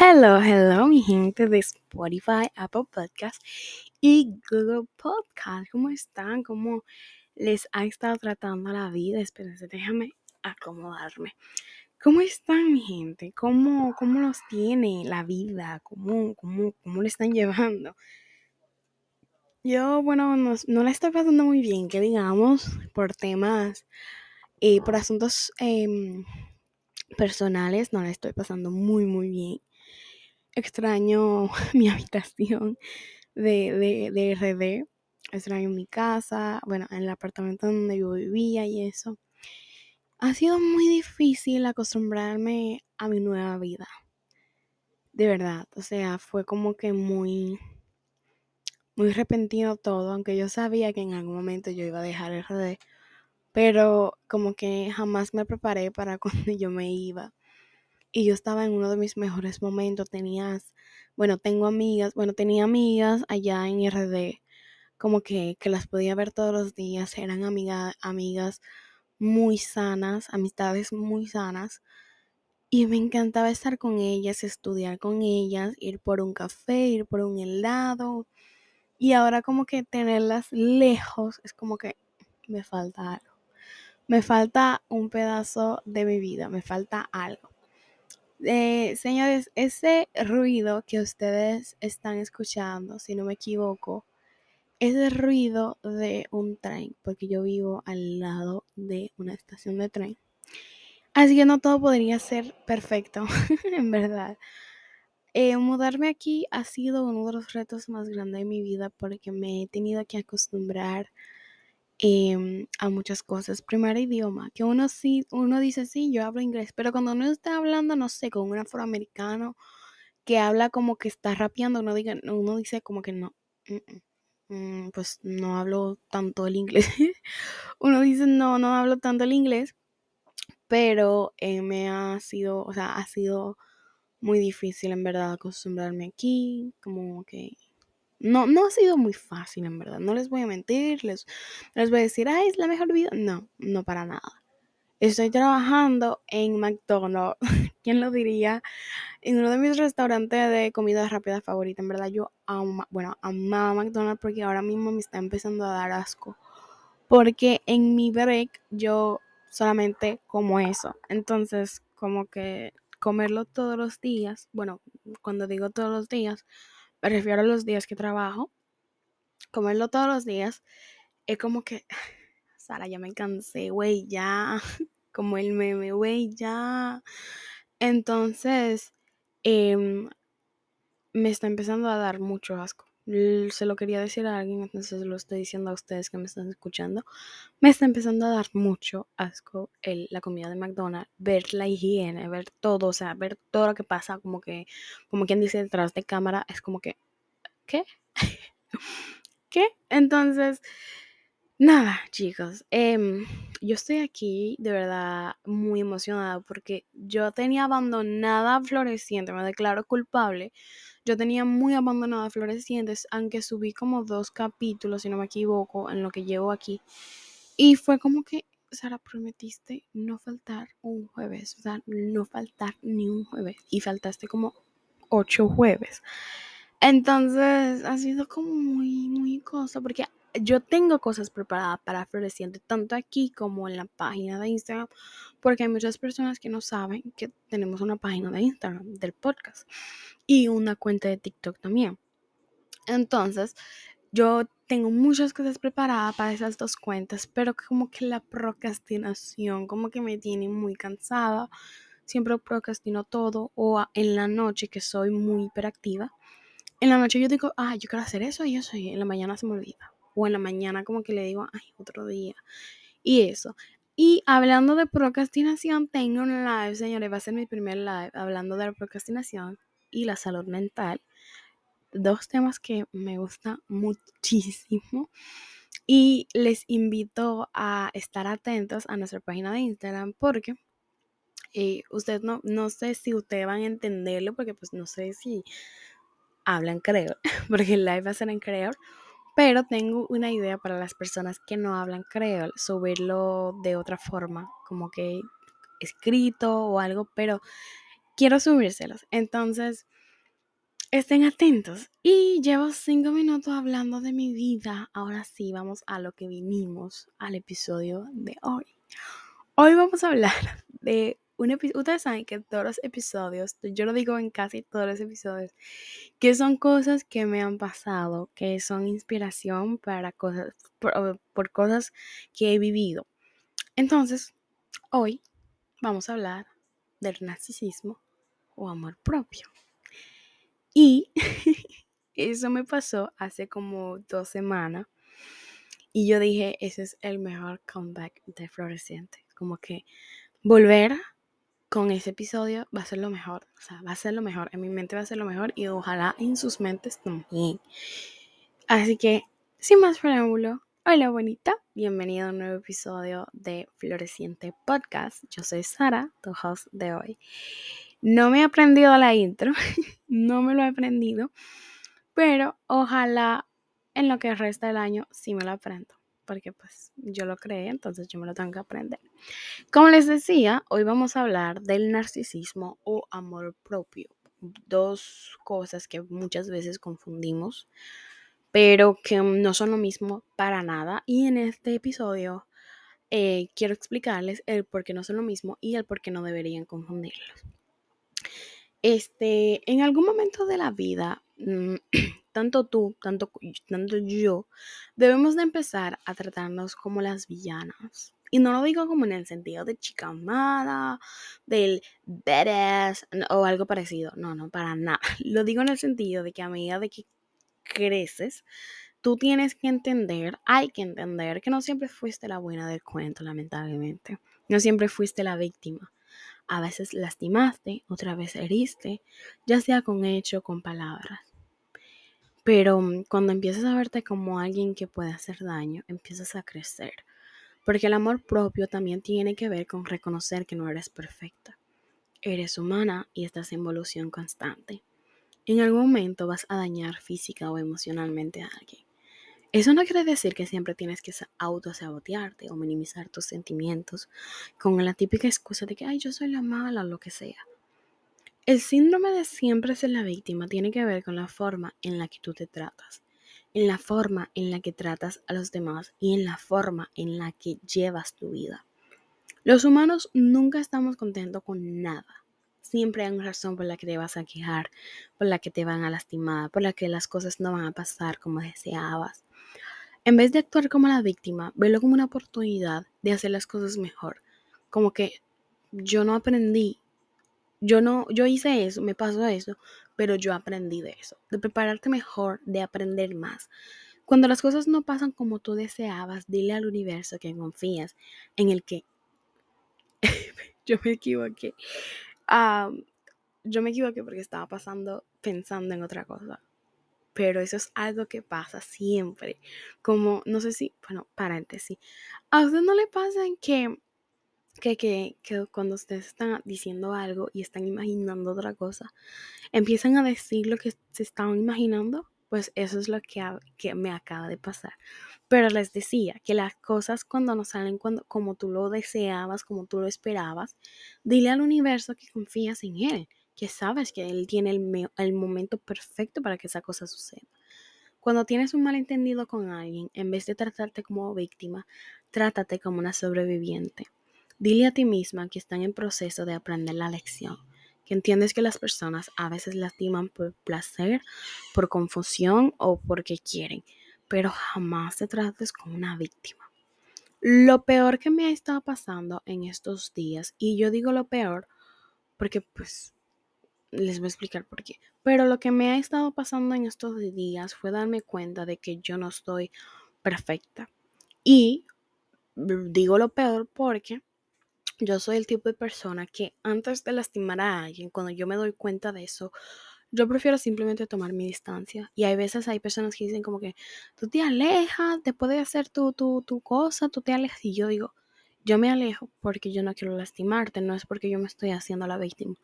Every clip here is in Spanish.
Hello, hello, mi gente de Spotify, Apple Podcast y Google Podcast. ¿Cómo están? ¿Cómo les ha estado tratando la vida? Espérense, déjame acomodarme. ¿Cómo están, mi gente? ¿Cómo, cómo los tiene la vida? ¿Cómo, cómo, cómo le están llevando? Yo, bueno, no, la estoy pasando muy bien, que digamos, por temas, y por asuntos em, personales, no la estoy pasando muy, muy bien extraño mi habitación de, de, de RD, extraño mi casa, bueno, en el apartamento donde yo vivía y eso. Ha sido muy difícil acostumbrarme a mi nueva vida. De verdad, o sea, fue como que muy muy repentino todo, aunque yo sabía que en algún momento yo iba a dejar RD, pero como que jamás me preparé para cuando yo me iba y yo estaba en uno de mis mejores momentos. Tenías, bueno, tengo amigas, bueno, tenía amigas allá en RD, como que, que las podía ver todos los días. Eran amiga, amigas muy sanas, amistades muy sanas. Y me encantaba estar con ellas, estudiar con ellas, ir por un café, ir por un helado. Y ahora como que tenerlas lejos es como que me falta algo. Me falta un pedazo de mi vida, me falta algo. Eh, señores, ese ruido que ustedes están escuchando, si no me equivoco, es el ruido de un tren, porque yo vivo al lado de una estación de tren. Así que no todo podría ser perfecto, en verdad. Eh, mudarme aquí ha sido uno de los retos más grandes de mi vida porque me he tenido que acostumbrar Em, a muchas cosas. Primer idioma, que uno sí, uno dice, sí, yo hablo inglés, pero cuando uno está hablando, no sé, con un afroamericano que habla como que está rapeando, uno, diga, uno dice como que no, mm, pues no hablo tanto el inglés. uno dice, no, no hablo tanto el inglés, pero eh, me ha sido, o sea, ha sido muy difícil en verdad acostumbrarme aquí, como que no, no ha sido muy fácil, en verdad. No les voy a mentir, les, les voy a decir, ay, es la mejor vida. No, no para nada. Estoy trabajando en McDonald's. ¿Quién lo diría? En uno de mis restaurantes de comida rápida favorita. En verdad, yo amo, bueno, amaba McDonald's porque ahora mismo me está empezando a dar asco. Porque en mi break yo solamente como eso. Entonces, como que comerlo todos los días, bueno, cuando digo todos los días, me refiero a los días que trabajo, comerlo todos los días, es como que, Sara, ya me cansé, güey, ya, como el meme, güey, ya. Entonces, em, me está empezando a dar mucho asco. Se lo quería decir a alguien, entonces lo estoy diciendo a ustedes que me están escuchando. Me está empezando a dar mucho asco el, la comida de McDonald's, ver la higiene, ver todo, o sea, ver todo lo que pasa, como que, como quien dice detrás de cámara, es como que, ¿qué? ¿Qué? Entonces, nada, chicos, em, yo estoy aquí de verdad muy emocionada porque yo tenía abandonada Floreciente, me declaro culpable. Yo tenía muy abandonada Florecientes, aunque subí como dos capítulos, si no me equivoco, en lo que llevo aquí. Y fue como que, Sara, prometiste no faltar un jueves, o sea, no faltar ni un jueves. Y faltaste como ocho jueves. Entonces ha sido como muy, muy cosa, porque yo tengo cosas preparadas para Floreciente, tanto aquí como en la página de Instagram, porque hay muchas personas que no saben que tenemos una página de Instagram del podcast y una cuenta de TikTok también. Entonces, yo tengo muchas cosas preparadas para esas dos cuentas, pero como que la procrastinación como que me tiene muy cansada. Siempre procrastino todo o en la noche que soy muy hiperactiva en la noche yo digo, ah, yo quiero hacer eso y eso, y en la mañana se me olvida. O en la mañana como que le digo, ay, otro día. Y eso. Y hablando de procrastinación, tengo un live, señores, va a ser mi primer live hablando de la procrastinación y la salud mental. Dos temas que me gustan muchísimo. Y les invito a estar atentos a nuestra página de Instagram porque eh, ustedes no, no sé si ustedes van a entenderlo porque pues no sé si hablan creol, porque el live va a ser en creol, pero tengo una idea para las personas que no hablan creol, subirlo de otra forma, como que escrito o algo, pero quiero subírselos. Entonces, estén atentos. Y llevo cinco minutos hablando de mi vida. Ahora sí, vamos a lo que vinimos al episodio de hoy. Hoy vamos a hablar de un. Ustedes saben que todos los episodios, yo lo digo en casi todos los episodios, que son cosas que me han pasado, que son inspiración para cosas, por, por cosas que he vivido. Entonces, hoy vamos a hablar del narcisismo o amor propio. Y eso me pasó hace como dos semanas. Y yo dije, ese es el mejor comeback de Floreciente. Como que volver con ese episodio va a ser lo mejor. O sea, va a ser lo mejor. En mi mente va a ser lo mejor y ojalá en sus mentes también. Así que, sin más preámbulo, hola bonita. Bienvenido a un nuevo episodio de Floreciente Podcast. Yo soy Sara, tu host de hoy. No me he aprendido la intro, no me lo he aprendido, pero ojalá en lo que resta del año sí me lo aprendo, porque pues yo lo creé, entonces yo me lo tengo que aprender. Como les decía, hoy vamos a hablar del narcisismo o amor propio, dos cosas que muchas veces confundimos, pero que no son lo mismo para nada. Y en este episodio eh, quiero explicarles el por qué no son lo mismo y el por qué no deberían confundirlos. Este, en algún momento de la vida, tanto tú, tanto, tanto yo, debemos de empezar a tratarnos como las villanas. Y no lo digo como en el sentido de chica amada, del badass o algo parecido. No, no, para nada. Lo digo en el sentido de que a medida de que creces, tú tienes que entender, hay que entender que no siempre fuiste la buena del cuento, lamentablemente. No siempre fuiste la víctima. A veces lastimaste, otra vez heriste, ya sea con hecho o con palabras. Pero mm, cuando empiezas a verte como alguien que puede hacer daño, empiezas a crecer. Porque el amor propio también tiene que ver con reconocer que no eres perfecta. Eres humana y estás en evolución constante. En algún momento vas a dañar física o emocionalmente a alguien. Eso no quiere decir que siempre tienes que autosabotearte o minimizar tus sentimientos con la típica excusa de que, ay, yo soy la mala o lo que sea. El síndrome de siempre ser la víctima tiene que ver con la forma en la que tú te tratas, en la forma en la que tratas a los demás y en la forma en la que llevas tu vida. Los humanos nunca estamos contentos con nada. Siempre hay una razón por la que te vas a quejar, por la que te van a lastimar, por la que las cosas no van a pasar como deseabas. En vez de actuar como la víctima, velo como una oportunidad de hacer las cosas mejor. Como que yo no aprendí, yo no, yo hice eso, me pasó eso, pero yo aprendí de eso, de prepararte mejor, de aprender más. Cuando las cosas no pasan como tú deseabas, dile al universo que confías en el que yo me equivoqué. yo me equivoqué porque estaba pasando pensando en otra cosa pero eso es algo que pasa siempre. Como, no sé si, bueno, paréntesis, ¿a usted no le pasa que, que, que, cuando ustedes están diciendo algo y están imaginando otra cosa, empiezan a decir lo que se estaban imaginando? Pues eso es lo que, que me acaba de pasar. Pero les decía que las cosas cuando no salen cuando, como tú lo deseabas, como tú lo esperabas, dile al universo que confías en él que sabes que Él tiene el, momento perfecto para que esa cosa suceda. Cuando tienes un malentendido con alguien, en vez de tratarte como víctima, trátate como una sobreviviente. Dile a ti misma que están en proceso de aprender la lección, que entiendes que las personas a veces lastiman por placer, por confusión o porque quieren, pero jamás te trates como una víctima. Lo peor que me ha estado pasando en estos días, y yo digo lo peor porque pues les voy a explicar por qué. Pero lo que me ha estado pasando en estos días fue darme cuenta de que yo no estoy perfecta. Y digo lo peor porque yo soy el tipo de persona que antes de lastimar a alguien, cuando yo me doy cuenta de eso, yo prefiero simplemente tomar mi distancia. Y hay veces hay personas que dicen como que tú te alejas, después de hacer tu, tu, tu cosa, tú te alejas. Y yo digo, yo me alejo porque yo no quiero lastimarte, no es porque yo me estoy haciendo la víctima.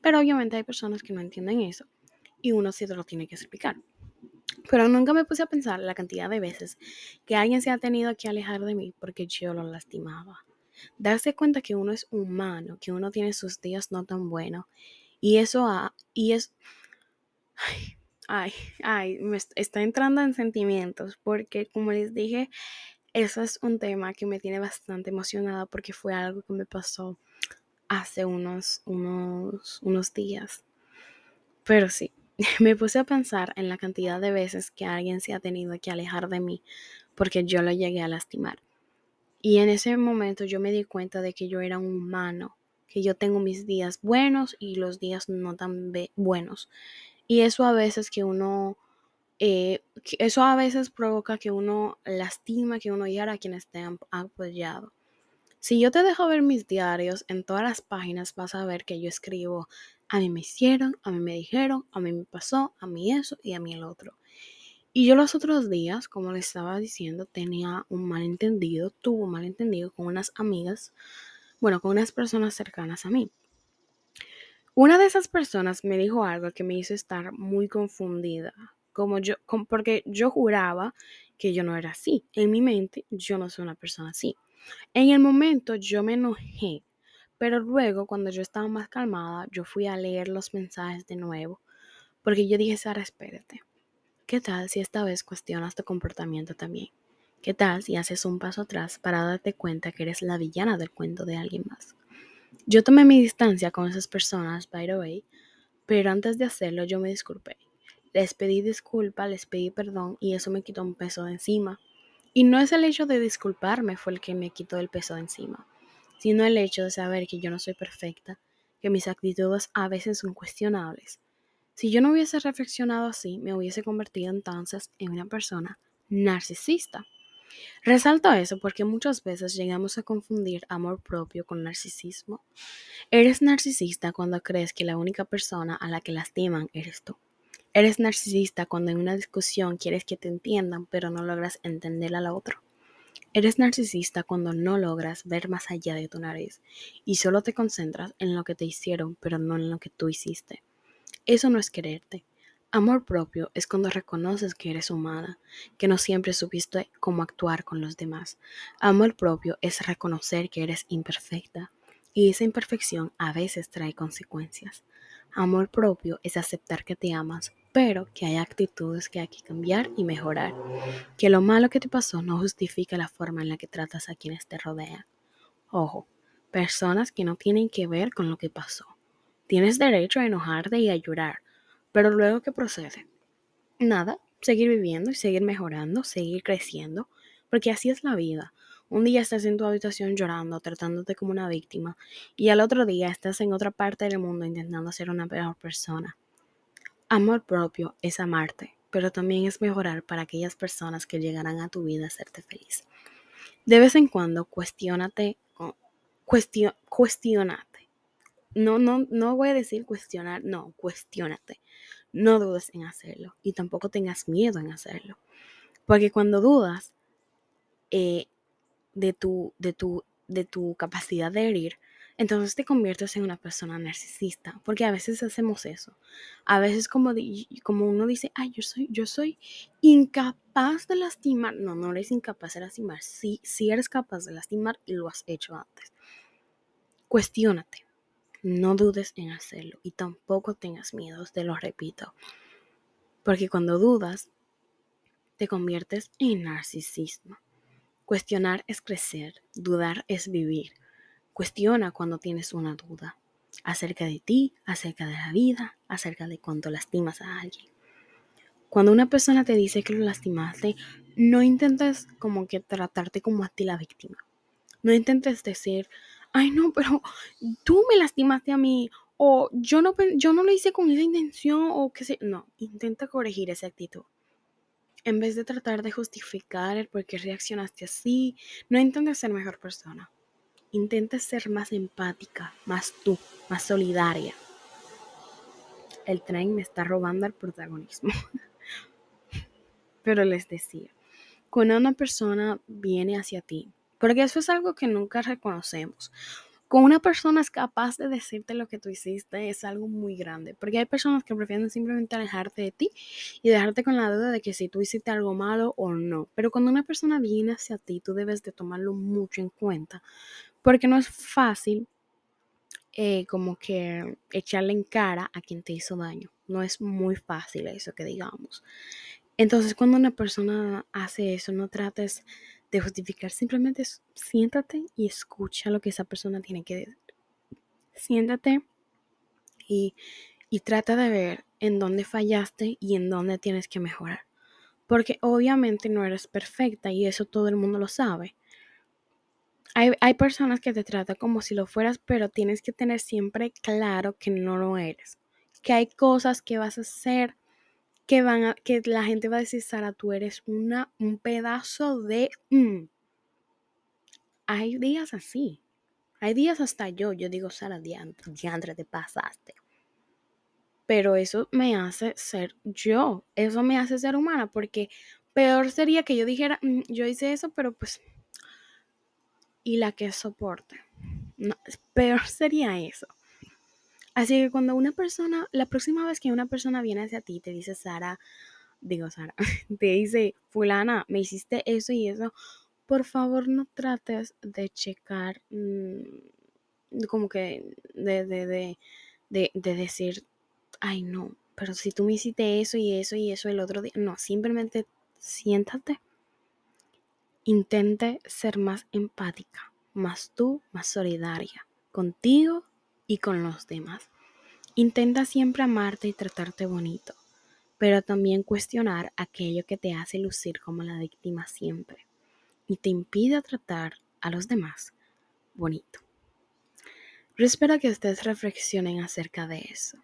Pero obviamente hay personas que no entienden eso y uno sí te lo tiene que explicar. Pero nunca me puse a pensar la cantidad de veces que alguien se ha tenido que alejar de mí porque yo lo lastimaba. Darse cuenta que uno es humano, que uno tiene sus días no tan buenos Y eso, y es, ay, ay, me está entrando en sentimientos porque como les dije, eso es un tema que me tiene bastante emocionada porque fue algo que me pasó hace unos, unos, unos días. Pero sí, me puse a pensar en la cantidad de veces que alguien se ha tenido que alejar de mí porque yo lo llegué a lastimar. Y en ese momento yo me di cuenta de que yo era un humano, que yo tengo mis días buenos y los días no tan buenos. Y eso a veces que uno, eh, eso a veces provoca que uno lastima, que uno hiera a quienes te han apoyado. Si yo te dejo ver mis diarios, en todas las páginas vas a ver que yo escribo, a mí me hicieron, a mí me dijeron, a mí me pasó, a mí eso y a mí el otro. Y yo los otros días, como les estaba diciendo, tenía un malentendido, tuvo un malentendido con unas amigas, bueno, con unas personas cercanas a mí. Una de esas personas me dijo algo que me hizo estar muy confundida, como yo, porque yo juraba que yo no era así. En mi mente, yo no soy una persona así. En el momento yo me enojé, pero luego cuando yo estaba más calmada, yo fui a leer los mensajes de nuevo, porque yo dije, Sara, espérate. ¿Qué tal si esta vez cuestionas tu comportamiento también? ¿Qué tal si haces un paso atrás para darte cuenta que eres la villana del cuento de alguien más? Yo tomé mi distancia con esas personas, by the way, pero antes de hacerlo yo me disculpé. Les pedí disculpa, les pedí perdón y eso me quitó un peso de encima. Y no es el hecho de disculparme fue el que me quitó el peso de encima, sino el hecho de saber que yo no soy perfecta, que mis actitudes a veces son cuestionables, si yo no hubiese reflexionado así, me hubiese convertido entonces en una persona narcisista. Resalto eso porque muchas veces llegamos a confundir amor propio con narcisismo. Eres narcisista cuando crees que la única persona a la que lastiman eres tú. Eres narcisista cuando en una discusión quieres que te entiendan pero no logras entender al otro. Eres narcisista cuando no logras ver más allá de tu nariz y solo te concentras en lo que te hicieron pero no en lo que tú hiciste. Eso no es quererte. Amor propio es cuando reconoces que eres humana, que no siempre supiste cómo actuar con los demás. Amor propio es reconocer que eres imperfecta y esa imperfección a veces trae consecuencias. Amor propio es aceptar que te amas, pero que hay actitudes que hay que cambiar y mejorar. Que lo malo que te pasó no justifica la forma en la que tratas a quienes te rodean. Ojo, personas que no tienen que ver con lo que pasó Tienes derecho a enojarte y a llorar, pero luego ¿qué procede? Nada, seguir viviendo y seguir mejorando, seguir creciendo, porque así es la vida. Un día estás en tu habitación llorando, tratándote como una víctima, y al otro día estás en otra parte del mundo intentando ser una peor persona. Amor propio es amarte, pero también es mejorar para aquellas personas que llegarán a tu vida a hacerte feliz. De vez en cuando, cuestionate, cuestionate no, no, no voy a decir cuestionar, no, cuestionate. No dudes en hacerlo y tampoco tengas miedo en hacerlo. Porque cuando dudas eh, de, tu, de, tu, de tu capacidad de herir, entonces te conviertes en una persona narcisista, porque a veces hacemos eso. A veces como, como uno dice, ay, yo soy, yo soy incapaz de lastimar. No, no eres incapaz de lastimar. Sí, sí eres capaz de lastimar y lo has hecho antes. Cuestiónate. No dudes en hacerlo y tampoco tengas miedos, te lo repito. Porque cuando dudas, te conviertes en narcisismo. Cuestionar es crecer, dudar es vivir. Cuestiona cuando tienes una duda acerca de ti, acerca de la vida, acerca de cuánto lastimas a alguien. Cuando una persona te dice que lo lastimaste, no intentes como que tratarte como a ti la víctima. No intentes decir, ay no, pero tú me lastimaste a mí, o yo no, yo no lo hice con esa intención, o qué sé, no, intenta corregir esa actitud. En vez de tratar de justificar el por qué reaccionaste así, no intentes ser mejor persona. Intenta ser más empática, más tú, más solidaria. El tren me está robando el protagonismo. Pero les decía, cuando una persona viene hacia ti porque eso es algo que nunca reconocemos. Con una persona es capaz de decirte lo que tú hiciste es algo muy grande. Porque hay personas que prefieren simplemente alejarte de ti y dejarte con la duda de que si tú hiciste algo malo o no. Pero cuando una persona viene hacia ti, tú debes de tomarlo mucho en cuenta. Porque no es fácil eh, como que echarle en cara a quien te hizo daño. No es muy fácil eso que digamos. Entonces cuando una persona hace eso, no trates de justificar, simplemente siéntate y escucha lo que esa persona tiene que decir. Siéntate y, y trata de ver en dónde fallaste y en dónde tienes que mejorar. Porque obviamente no eres perfecta y eso todo el mundo lo sabe. Hay, hay, personas que te tratan como si lo fueras, pero tienes que tener siempre claro que no lo eres. Que hay cosas que vas a hacer que van a, que la gente va a decir, Sara, tú eres una, un pedazo de... Mm". Hay días así. Hay días hasta yo, yo digo, Sara, diantre, te pasaste. Pero eso me hace ser yo, eso me hace ser humana, porque peor sería que yo dijera, mm, yo hice eso, pero pues... Y la que soporte. No, peor sería eso. Así que cuando una persona, la próxima vez que una persona viene hacia ti y te dice, Sara, digo Sara, te dice, fulana, me hiciste eso y eso, por favor no trates de checar, mm, como que de, de, de, de, de decir, ay no, pero si tú me hiciste eso y eso y eso el otro día, no, simplemente siéntate, intente ser más empática, más tú, más solidaria, contigo y con los demás. Intenta siempre amarte y tratarte bonito, pero también cuestionar aquello que te hace lucir como la víctima siempre y te impide tratar a los demás bonito. Yo espero que ustedes reflexionen acerca de eso,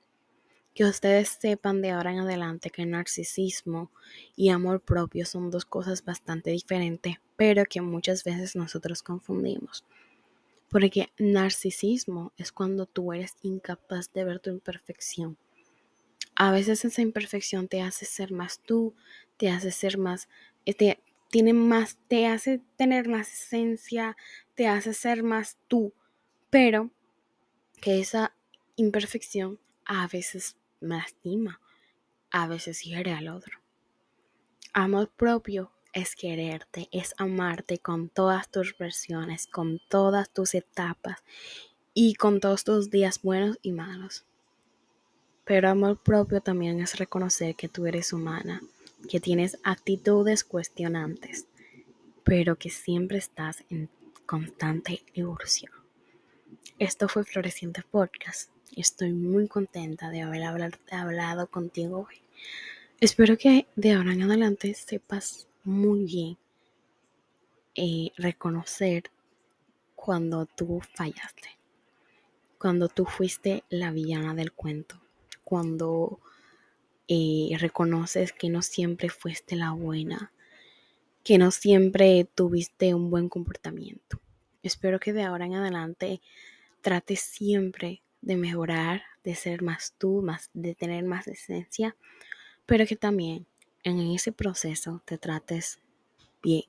que ustedes sepan de ahora en adelante que narcisismo y amor propio son dos cosas bastante diferentes, pero que muchas veces nosotros confundimos. Porque narcisismo es cuando tú eres incapaz de ver tu imperfección. A veces esa imperfección te hace ser más tú, te hace ser más, eh, te, tiene más, te hace tener más esencia, te hace ser más tú. Pero que esa imperfección a veces lastima, a veces hiere al otro. Amor propio es quererte, es amarte con todas tus versiones, con todas tus etapas y con todos tus días buenos y malos. Pero amor propio también es reconocer que tú eres humana, que tienes actitudes cuestionantes, pero que siempre estás en constante evolución. Esto fue Floreciente Podcast. Estoy muy contenta de haber hablado contigo hoy. Espero que de ahora en adelante sepas muy bien eh, reconocer cuando tú fallaste, cuando tú fuiste la villana del cuento, cuando eh, reconoces que no siempre fuiste la buena, que no siempre tuviste un buen comportamiento. Espero que de ahora en adelante trates siempre de mejorar, de ser más tú, más, de tener más esencia, pero que también en ese proceso te trates bien,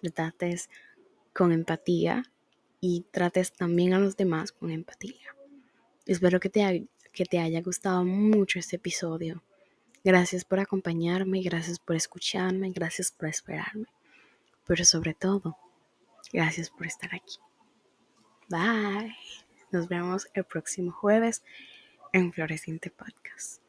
te trates con empatía y trates también a los demás con empatía. Espero que te, que te haya gustado mucho este episodio. Gracias por acompañarme, gracias por escucharme, gracias por esperarme. Pero sobre todo, gracias por estar aquí. Bye. Nos vemos el próximo jueves en Floreciente Podcast.